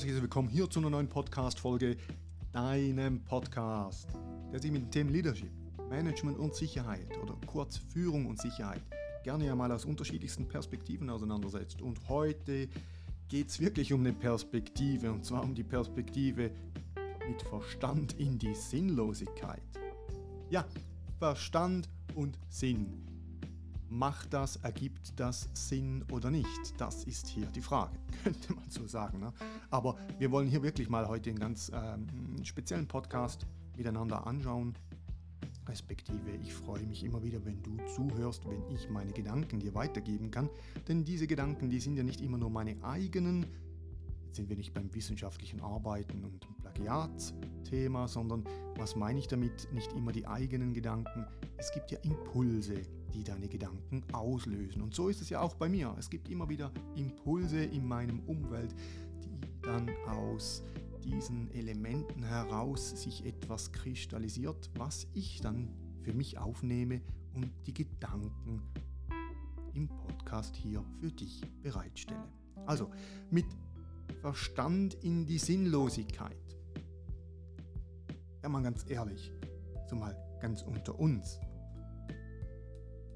Herzliches Willkommen hier zu einer neuen Podcast-Folge, deinem Podcast, der sich mit dem Thema Leadership, Management und Sicherheit oder kurz Führung und Sicherheit gerne ja mal aus unterschiedlichsten Perspektiven auseinandersetzt. Und heute geht es wirklich um eine Perspektive, und zwar um die Perspektive mit Verstand in die Sinnlosigkeit. Ja, Verstand und Sinn. Macht das, ergibt das Sinn oder nicht? Das ist hier die Frage, könnte man so sagen. Ne? Aber wir wollen hier wirklich mal heute einen ganz ähm, speziellen Podcast miteinander anschauen. Respektive, ich freue mich immer wieder, wenn du zuhörst, wenn ich meine Gedanken dir weitergeben kann. Denn diese Gedanken, die sind ja nicht immer nur meine eigenen. Jetzt sind wir nicht beim wissenschaftlichen Arbeiten und Plagiatsthema, sondern was meine ich damit? Nicht immer die eigenen Gedanken. Es gibt ja Impulse, die deine Gedanken auslösen. Und so ist es ja auch bei mir. Es gibt immer wieder Impulse in meinem Umwelt, die dann aus diesen Elementen heraus sich etwas kristallisiert, was ich dann für mich aufnehme und die Gedanken im Podcast hier für dich bereitstelle. Also mit Verstand in die Sinnlosigkeit. Ja, mal ganz ehrlich, so mal ganz unter uns.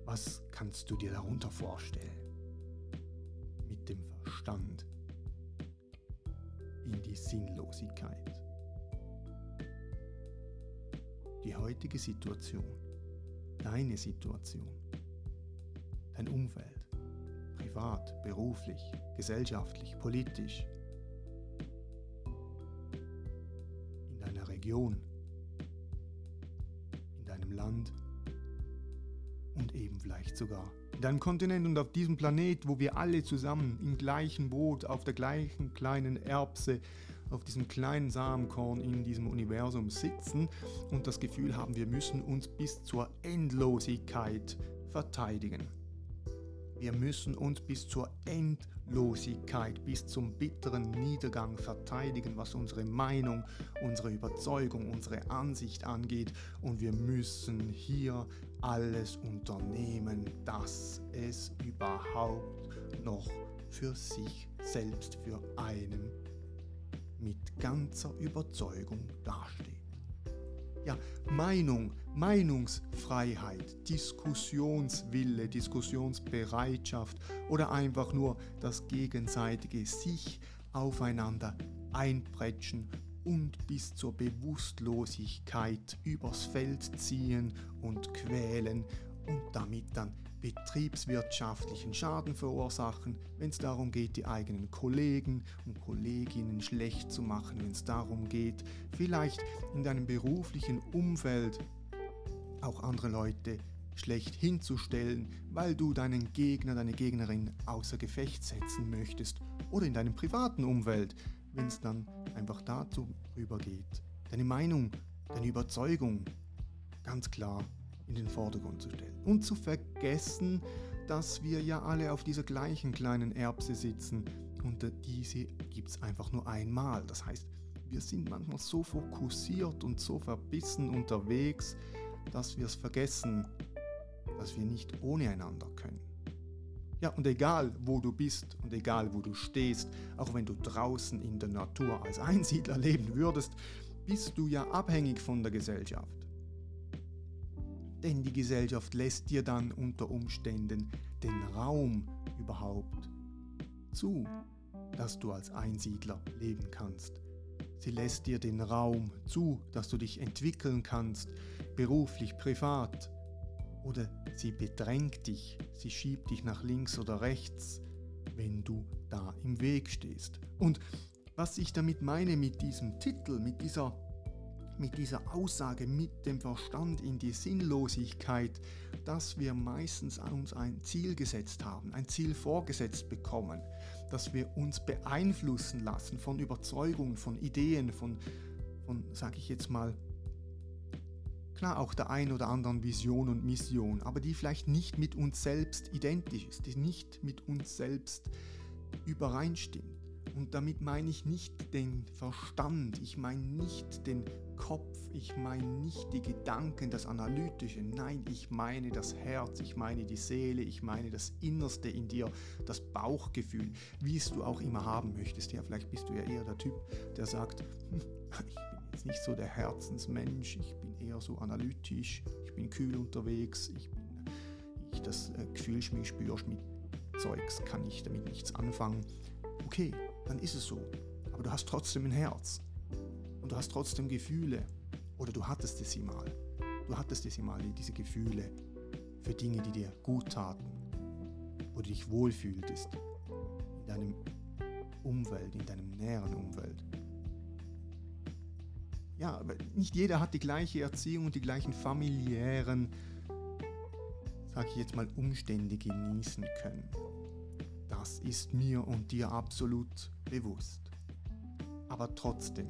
Was kannst du dir darunter vorstellen? Mit dem Verstand in die Sinnlosigkeit. Die heutige Situation, deine Situation, dein Umfeld, privat, beruflich, gesellschaftlich, politisch, in deiner Region, vielleicht sogar in deinem Kontinent und auf diesem Planet, wo wir alle zusammen im gleichen Boot, auf der gleichen kleinen Erbse, auf diesem kleinen Samenkorn in diesem Universum sitzen und das Gefühl haben, wir müssen uns bis zur Endlosigkeit verteidigen. Wir müssen uns bis zur Endlosigkeit, bis zum bitteren Niedergang verteidigen, was unsere Meinung, unsere Überzeugung, unsere Ansicht angeht. Und wir müssen hier alles unternehmen, dass es überhaupt noch für sich selbst, für einen mit ganzer Überzeugung dasteht. Ja, Meinung, Meinungsfreiheit, Diskussionswille, Diskussionsbereitschaft oder einfach nur das gegenseitige sich aufeinander einprätschen und bis zur Bewusstlosigkeit übers Feld ziehen und quälen und damit dann betriebswirtschaftlichen Schaden verursachen, wenn es darum geht, die eigenen Kollegen und Kolleginnen schlecht zu machen, wenn es darum geht, vielleicht in deinem beruflichen Umfeld auch andere Leute schlecht hinzustellen, weil du deinen Gegner, deine Gegnerin außer Gefecht setzen möchtest oder in deinem privaten Umfeld, wenn es dann einfach dazu rübergeht, deine Meinung, deine Überzeugung ganz klar in den Vordergrund zu stellen. Und zu vergessen, dass wir ja alle auf dieser gleichen kleinen Erbse sitzen und diese gibt es einfach nur einmal. Das heißt, wir sind manchmal so fokussiert und so verbissen unterwegs, dass wir es vergessen, dass wir nicht ohne einander können. Ja, und egal wo du bist und egal wo du stehst, auch wenn du draußen in der Natur als Einsiedler leben würdest, bist du ja abhängig von der Gesellschaft denn die Gesellschaft lässt dir dann unter Umständen den Raum überhaupt zu, dass du als Einsiedler leben kannst. Sie lässt dir den Raum zu, dass du dich entwickeln kannst, beruflich, privat. Oder sie bedrängt dich, sie schiebt dich nach links oder rechts, wenn du da im Weg stehst. Und was ich damit meine mit diesem Titel, mit dieser, mit dieser Aussage, mit dem Verstand in die Sinnlosigkeit, dass wir meistens uns ein Ziel gesetzt haben, ein Ziel vorgesetzt bekommen, dass wir uns beeinflussen lassen von Überzeugungen, von Ideen, von, von sage ich jetzt mal, klar auch der ein oder anderen Vision und Mission, aber die vielleicht nicht mit uns selbst identisch ist, die nicht mit uns selbst übereinstimmt. Und damit meine ich nicht den Verstand, ich meine nicht den Kopf, ich meine nicht die Gedanken, das Analytische, nein, ich meine das Herz, ich meine die Seele, ich meine das Innerste in dir, das Bauchgefühl, wie es du auch immer haben möchtest. Ja, vielleicht bist du ja eher der Typ, der sagt, ich jetzt nicht so der Herzensmensch, ich bin eher so analytisch, ich bin kühl unterwegs, ich bin, ich das äh, Gefühl spürst mit Zeugs, kann ich damit nichts anfangen. Okay, dann ist es so. Aber du hast trotzdem ein Herz. Und du hast trotzdem Gefühle. Oder du hattest es mal. Du hattest es mal, diese Gefühle für Dinge, die dir gut taten. Wo du dich wohlfühltest. In deinem Umfeld, in deinem näheren Umfeld. Ja, nicht jeder hat die gleiche Erziehung und die gleichen familiären, sag ich jetzt mal, Umstände genießen können. Das ist mir und dir absolut bewusst. Aber trotzdem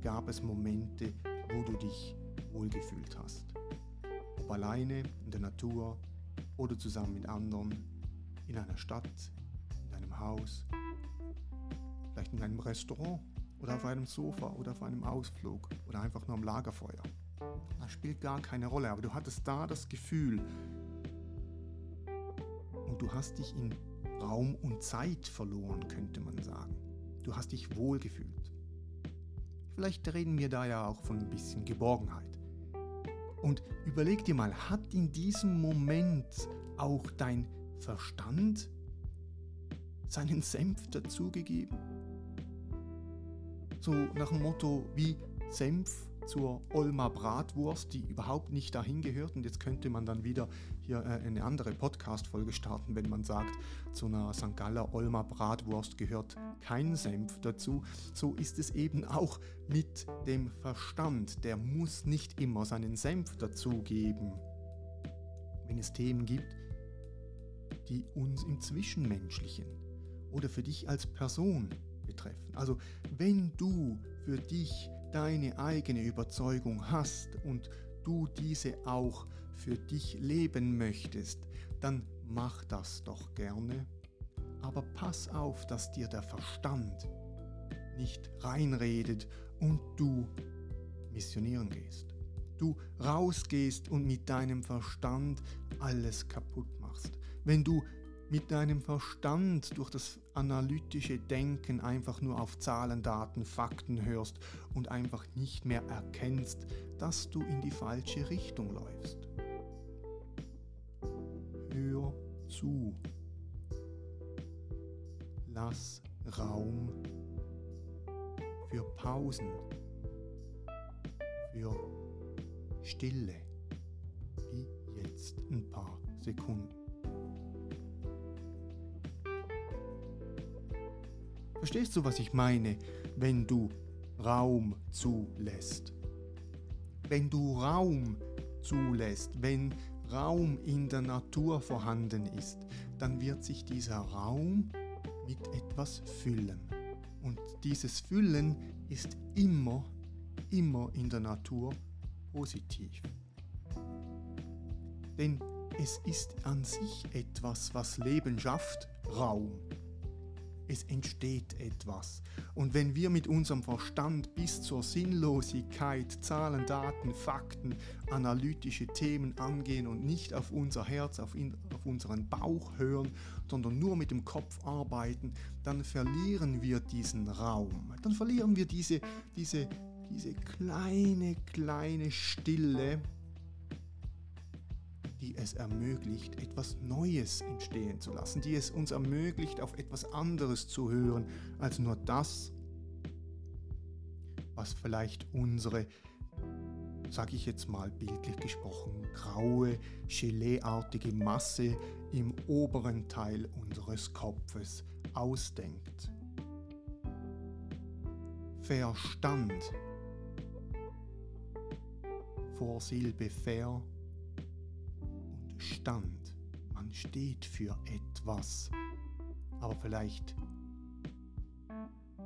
gab es Momente, wo du dich wohlgefühlt hast. Ob alleine, in der Natur oder zusammen mit anderen, in einer Stadt, in einem Haus, vielleicht in einem Restaurant oder auf einem Sofa oder auf einem Ausflug oder einfach nur am Lagerfeuer. Das spielt gar keine Rolle, aber du hattest da das Gefühl und du hast dich in Raum und Zeit verloren, könnte man sagen. Du hast dich wohlgefühlt. Vielleicht reden wir da ja auch von ein bisschen Geborgenheit. Und überleg dir mal, hat in diesem Moment auch dein Verstand seinen Senf dazugegeben? So nach dem Motto wie Senf zur Olma Bratwurst, die überhaupt nicht dahin gehört. Und jetzt könnte man dann wieder hier äh, eine andere Podcast-Folge starten, wenn man sagt, zu einer St. Galler Olma Bratwurst gehört kein Senf dazu. So ist es eben auch mit dem Verstand. Der muss nicht immer seinen Senf dazugeben. Wenn es Themen gibt, die uns im Zwischenmenschlichen oder für dich als Person betreffen. Also wenn du für dich deine eigene Überzeugung hast und du diese auch für dich leben möchtest, dann mach das doch gerne. Aber pass auf, dass dir der Verstand nicht reinredet und du missionieren gehst. Du rausgehst und mit deinem Verstand alles kaputt machst. Wenn du mit deinem Verstand durch das analytische Denken einfach nur auf Zahlen, Daten, Fakten hörst und einfach nicht mehr erkennst, dass du in die falsche Richtung läufst. Hör zu. Lass Raum für Pausen, für Stille, wie jetzt ein paar Sekunden. Verstehst du, was ich meine, wenn du Raum zulässt? Wenn du Raum zulässt, wenn Raum in der Natur vorhanden ist, dann wird sich dieser Raum mit etwas füllen. Und dieses Füllen ist immer, immer in der Natur positiv. Denn es ist an sich etwas, was Leben schafft, Raum es entsteht etwas. Und wenn wir mit unserem Verstand bis zur Sinnlosigkeit Zahlen, Daten, Fakten, analytische Themen angehen und nicht auf unser Herz, auf, in, auf unseren Bauch hören, sondern nur mit dem Kopf arbeiten, dann verlieren wir diesen Raum. Dann verlieren wir diese, diese, diese kleine, kleine Stille, die es ermöglicht, etwas Neues entstehen zu lassen, die es uns ermöglicht, auf etwas anderes zu hören, als nur das, was vielleicht unsere, sage ich jetzt mal bildlich gesprochen, graue, geleeartige Masse im oberen Teil unseres Kopfes ausdenkt. Verstand. Vorsilbe und Stand. Man steht für etwas. Aber vielleicht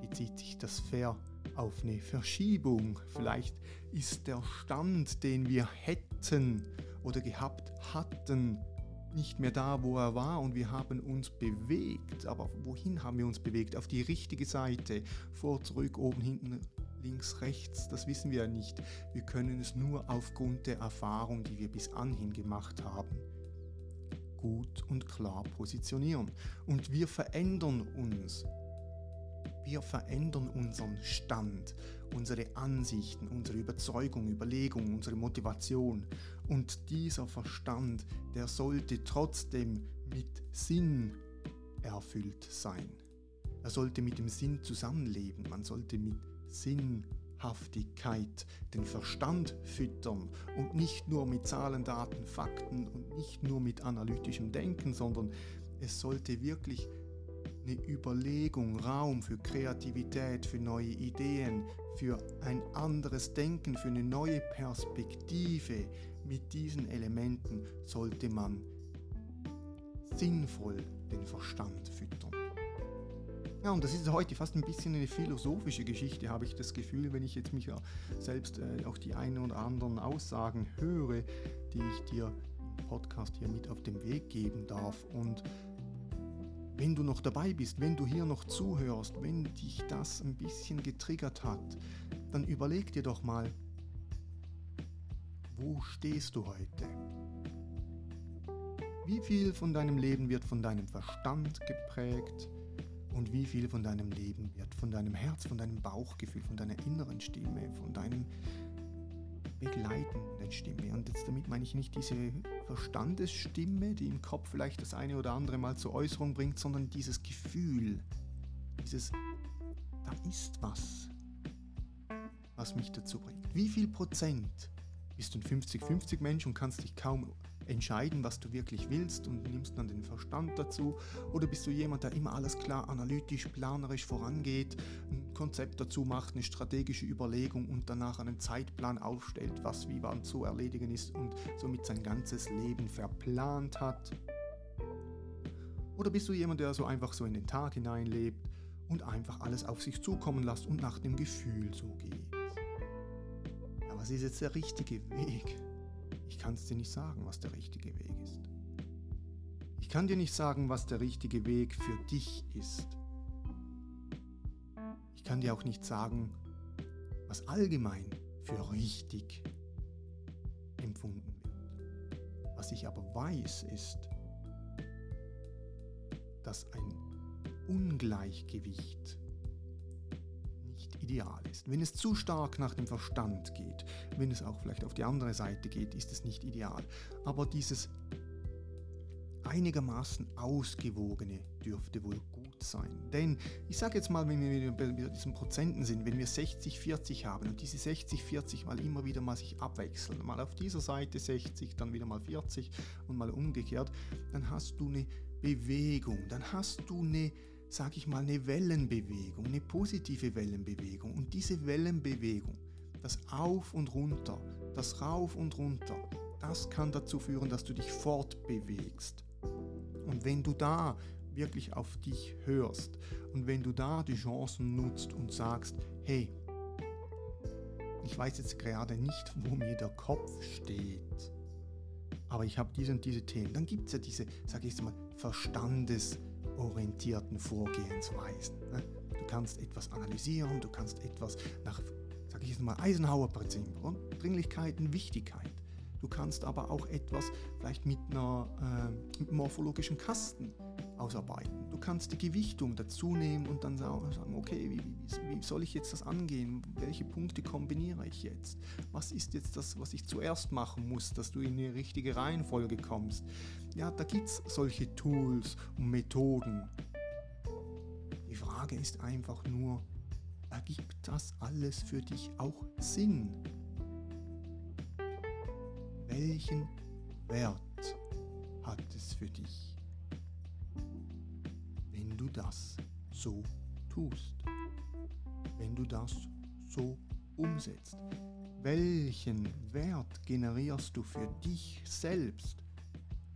bezieht sich das Ver auf eine Verschiebung. Vielleicht ist der Stand, den wir hätten oder gehabt hatten, nicht mehr da, wo er war und wir haben uns bewegt. Aber wohin haben wir uns bewegt? Auf die richtige Seite. Vor, zurück, oben, hinten, links, rechts. Das wissen wir ja nicht. Wir können es nur aufgrund der Erfahrung, die wir bis anhin gemacht haben, gut und klar positionieren. Und wir verändern uns. Wir verändern unseren Stand, unsere Ansichten, unsere Überzeugung, Überlegung, unsere Motivation. Und dieser Verstand, der sollte trotzdem mit Sinn erfüllt sein. Er sollte mit dem Sinn zusammenleben. Man sollte mit Sinnhaftigkeit den Verstand füttern und nicht nur mit Zahlen, Daten, Fakten und nicht nur mit analytischem Denken, sondern es sollte wirklich eine Überlegung, Raum für Kreativität, für neue Ideen, für ein anderes Denken, für eine neue Perspektive. Mit diesen Elementen sollte man sinnvoll den Verstand füttern. Ja, und das ist heute fast ein bisschen eine philosophische Geschichte, habe ich das Gefühl, wenn ich jetzt mich ja selbst äh, auch die einen oder anderen Aussagen höre, die ich dir im Podcast hier mit auf den Weg geben darf. Und wenn du noch dabei bist, wenn du hier noch zuhörst, wenn dich das ein bisschen getriggert hat, dann überleg dir doch mal, wo stehst du heute? Wie viel von deinem Leben wird von deinem Verstand geprägt? Und wie viel von deinem Leben wird von deinem Herz, von deinem Bauchgefühl, von deiner inneren Stimme, von deinem begleitenden Stimme. Und jetzt damit meine ich nicht diese Verstandesstimme, die im Kopf vielleicht das eine oder andere mal zur Äußerung bringt, sondern dieses Gefühl, dieses, da ist was, was mich dazu bringt. Wie viel Prozent bist du ein 50-50 Mensch und kannst dich kaum entscheiden, was du wirklich willst und nimmst dann den Verstand dazu? Oder bist du jemand, der immer alles klar analytisch, planerisch vorangeht, ein Konzept dazu macht, eine strategische Überlegung und danach einen Zeitplan aufstellt, was wie wann zu erledigen ist und somit sein ganzes Leben verplant hat? Oder bist du jemand, der so einfach so in den Tag hineinlebt und einfach alles auf sich zukommen lässt und nach dem Gefühl so geht? Aber was ist jetzt der richtige Weg? Ich kann es dir nicht sagen, was der richtige Weg ist. Ich kann dir nicht sagen, was der richtige Weg für dich ist. Ich kann dir auch nicht sagen, was allgemein für richtig empfunden wird. Was ich aber weiß ist, dass ein Ungleichgewicht ideal ist. Wenn es zu stark nach dem Verstand geht, wenn es auch vielleicht auf die andere Seite geht, ist es nicht ideal. Aber dieses einigermaßen ausgewogene dürfte wohl gut sein. Denn ich sage jetzt mal, wenn wir bei diesen Prozenten sind, wenn wir 60, 40 haben und diese 60, 40 mal immer wieder mal sich abwechseln, mal auf dieser Seite 60, dann wieder mal 40 und mal umgekehrt, dann hast du eine Bewegung, dann hast du eine sage ich mal, eine Wellenbewegung, eine positive Wellenbewegung. Und diese Wellenbewegung, das Auf und Runter, das Rauf und Runter, das kann dazu führen, dass du dich fortbewegst. Und wenn du da wirklich auf dich hörst und wenn du da die Chancen nutzt und sagst, hey, ich weiß jetzt gerade nicht, wo mir der Kopf steht, aber ich habe diese und diese Themen, dann gibt es ja diese, sage ich jetzt mal, Verstandes- orientierten Vorgehensweisen. Ne? Du kannst etwas analysieren, du kannst etwas nach, sage ich jetzt mal, Eisenhower-Prinzip, Dringlichkeit und Wichtigkeit. Du kannst aber auch etwas vielleicht mit einer äh, morphologischen Kasten ausarbeiten. Du kannst die Gewichtung dazu nehmen und dann sagen, okay, wie, wie, wie, soll ich jetzt das angehen? Welche Punkte kombiniere ich jetzt? Was ist jetzt das, was ich zuerst machen muss, dass du in eine richtige Reihenfolge kommst? Ja, da gibt es solche Tools und Methoden. Die Frage ist einfach nur, ergibt das alles für dich auch Sinn? Welchen Wert hat es für dich, du das so tust? Wenn du das so umsetzt? Welchen Wert generierst du für dich selbst?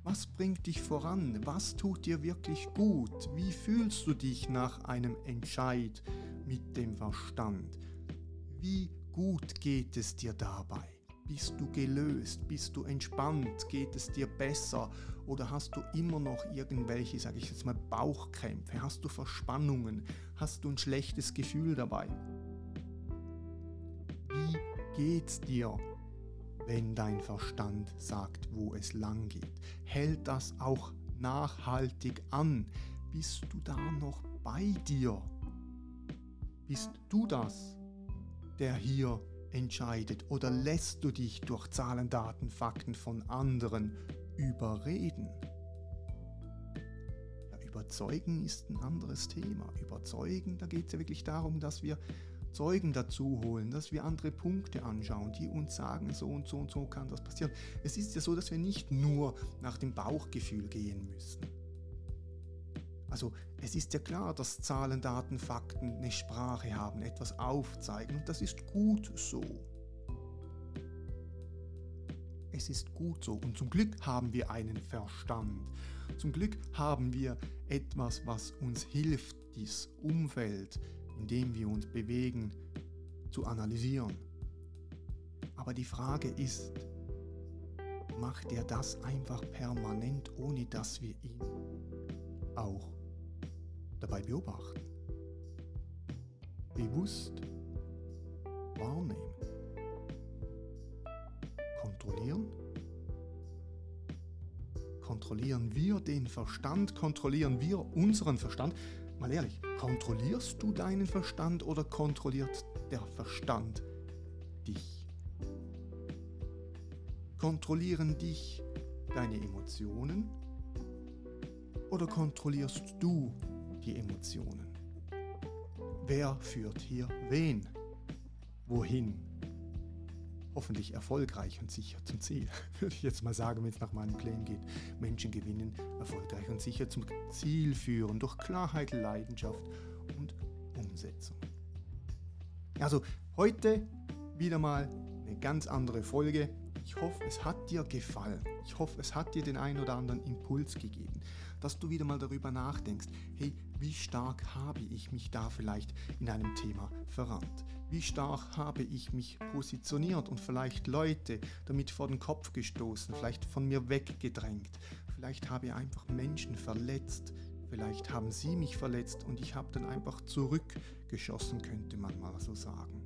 Was bringt dich voran? Was tut dir wirklich gut? Wie fühlst du dich nach einem Entscheid mit dem Verstand? Wie gut geht es dir dabei? Bist du gelöst? Bist du entspannt? Geht es dir besser? Oder hast du immer noch irgendwelche, sage ich jetzt mal, Bauchkrämpfe? Hast du Verspannungen? Hast du ein schlechtes Gefühl dabei? Wie geht's dir, wenn dein Verstand sagt, wo es lang geht? Hält das auch nachhaltig an? Bist du da noch bei dir? Bist du das, der hier entscheidet? Oder lässt du dich durch Zahlen, Daten, Fakten von anderen überreden? Ja, überzeugen ist ein anderes Thema. Überzeugen, da geht es ja wirklich darum, dass wir Zeugen dazu holen, dass wir andere Punkte anschauen, die uns sagen, so und so und so kann das passieren. Es ist ja so, dass wir nicht nur nach dem Bauchgefühl gehen müssen. Also es ist ja klar, dass Zahlen, Daten, Fakten eine Sprache haben, etwas aufzeigen und das ist gut so. Es ist gut so und zum Glück haben wir einen Verstand. Zum Glück haben wir etwas, was uns hilft, das Umfeld, in dem wir uns bewegen, zu analysieren. Aber die Frage ist, macht er das einfach permanent, ohne dass wir ihn auch dabei beobachten, bewusst wahrnehmen, kontrollieren. Kontrollieren wir den Verstand, kontrollieren wir unseren Verstand. Mal ehrlich, kontrollierst du deinen Verstand oder kontrolliert der Verstand dich? Kontrollieren dich deine Emotionen oder kontrollierst du die Emotionen. Wer führt hier wen? Wohin? Hoffentlich erfolgreich und sicher zum Ziel, würde ich jetzt mal sagen, wenn es nach meinem Claim geht. Menschen gewinnen, erfolgreich und sicher zum Ziel führen, durch Klarheit, Leidenschaft und Umsetzung. Also heute wieder mal eine ganz andere Folge. Ich hoffe, es hat dir gefallen. Ich hoffe, es hat dir den einen oder anderen Impuls gegeben, dass du wieder mal darüber nachdenkst, hey, wie stark habe ich mich da vielleicht in einem Thema verrannt? Wie stark habe ich mich positioniert und vielleicht Leute damit vor den Kopf gestoßen, vielleicht von mir weggedrängt? Vielleicht habe ich einfach Menschen verletzt, vielleicht haben sie mich verletzt und ich habe dann einfach zurückgeschossen, könnte man mal so sagen.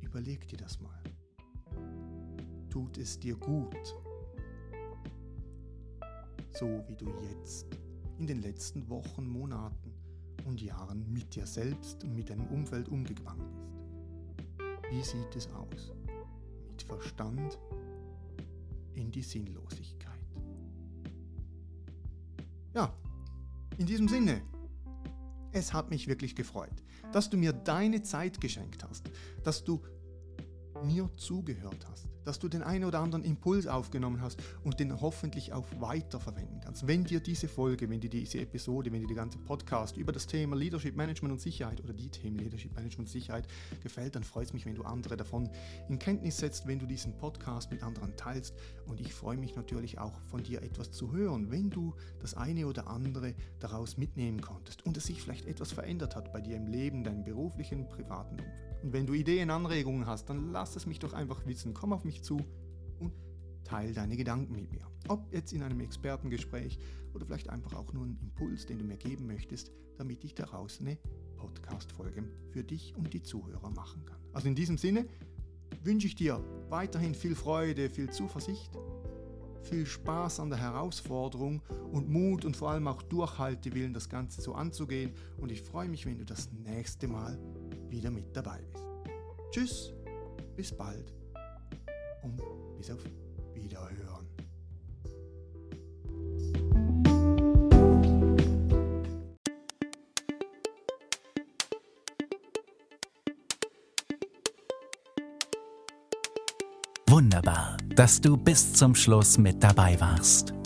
Überleg dir das mal. Tut es dir gut, so wie du jetzt in den letzten Wochen, Monaten und Jahren mit dir selbst und mit deinem Umfeld umgegangen bist. Wie sieht es aus? Mit Verstand in die Sinnlosigkeit. Ja, in diesem Sinne, es hat mich wirklich gefreut, dass du mir deine Zeit geschenkt hast, dass du mir zugehört hast, dass du den einen oder anderen Impuls aufgenommen hast und den hoffentlich auch weiterverwenden kannst. Wenn dir diese Folge, wenn dir diese Episode, wenn dir der ganze Podcast über das Thema Leadership Management und Sicherheit oder die Themen Leadership Management und Sicherheit gefällt, dann freut es mich, wenn du andere davon in Kenntnis setzt, wenn du diesen Podcast mit anderen teilst und ich freue mich natürlich auch von dir etwas zu hören, wenn du das eine oder andere daraus mitnehmen konntest und es sich vielleicht etwas verändert hat bei dir im Leben, deinem beruflichen, privaten Umfeld. Und wenn du Ideen, Anregungen hast, dann lass es mich doch einfach wissen. Komm auf mich zu und teile deine Gedanken mit mir. Ob jetzt in einem Expertengespräch oder vielleicht einfach auch nur ein Impuls, den du mir geben möchtest, damit ich daraus eine Podcast-Folge für dich und die Zuhörer machen kann. Also in diesem Sinne wünsche ich dir weiterhin viel Freude, viel Zuversicht, viel Spaß an der Herausforderung und Mut und vor allem auch Durchhaltewillen, das Ganze so anzugehen. Und ich freue mich, wenn du das nächste Mal wieder mit dabei bist. Tschüss, bis bald und bis auf Wiederhören. Wunderbar, dass du bis zum Schluss mit dabei warst.